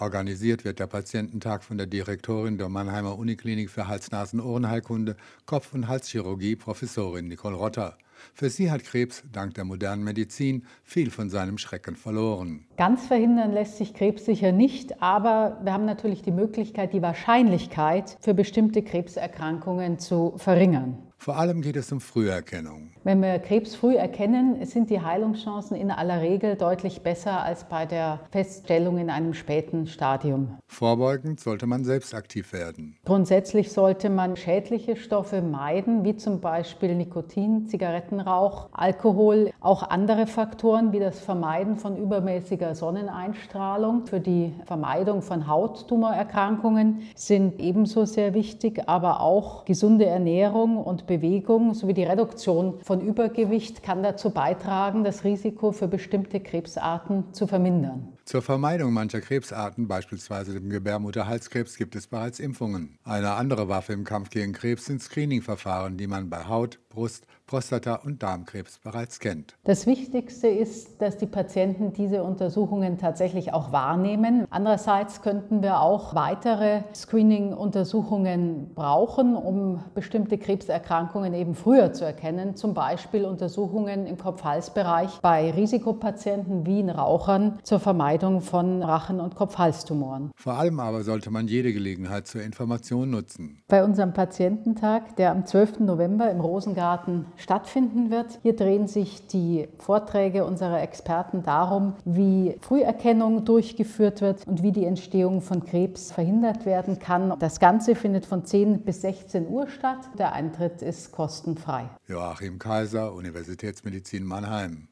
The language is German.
Organisiert wird der Patiententag von der Direktorin der Mannheimer Uniklinik für Hals-Nasen-Ohrenheilkunde, Kopf- und Halschirurgie, Professorin Nicole Rotter. Für sie hat Krebs dank der modernen Medizin viel von seinem Schrecken verloren. Ganz verhindern lässt sich Krebs sicher nicht, aber wir haben natürlich die Möglichkeit, die Wahrscheinlichkeit für bestimmte Krebserkrankungen zu verringern. Vor allem geht es um Früherkennung. Wenn wir Krebs früh erkennen, sind die Heilungschancen in aller Regel deutlich besser als bei der Feststellung in einem späten Stadium. Vorbeugend sollte man selbst aktiv werden. Grundsätzlich sollte man schädliche Stoffe meiden, wie zum Beispiel Nikotin, Zigarettenrauch, Alkohol, auch andere Faktoren wie das Vermeiden von übermäßiger Sonneneinstrahlung für die Vermeidung von Hauttumorerkrankungen sind ebenso sehr wichtig, aber auch gesunde Ernährung und Bewegung sowie die Reduktion von Übergewicht kann dazu beitragen, das Risiko für bestimmte Krebsarten zu vermindern. Zur Vermeidung mancher Krebsarten, beispielsweise dem Gebärmutterhalskrebs, gibt es bereits Impfungen. Eine andere Waffe im Kampf gegen Krebs sind Screening-Verfahren, die man bei Haut, Brust, Prostata- und Darmkrebs bereits kennt. Das Wichtigste ist, dass die Patienten diese Untersuchungen tatsächlich auch wahrnehmen. Andererseits könnten wir auch weitere Screening-Untersuchungen brauchen, um bestimmte Krebserkrankungen eben früher zu erkennen. Zum Beispiel Untersuchungen im Kopf-Hals-Bereich bei Risikopatienten wie in Rauchern zur Vermeidung von Rachen- und Kopf-Hals-Tumoren. Vor allem aber sollte man jede Gelegenheit zur Information nutzen. Bei unserem Patiententag, der am 12. November im Rosengarten stattfinden wird. Hier drehen sich die Vorträge unserer Experten darum, wie Früherkennung durchgeführt wird und wie die Entstehung von Krebs verhindert werden kann. Das Ganze findet von 10 bis 16 Uhr statt. Der Eintritt ist kostenfrei. Joachim Kaiser, Universitätsmedizin Mannheim.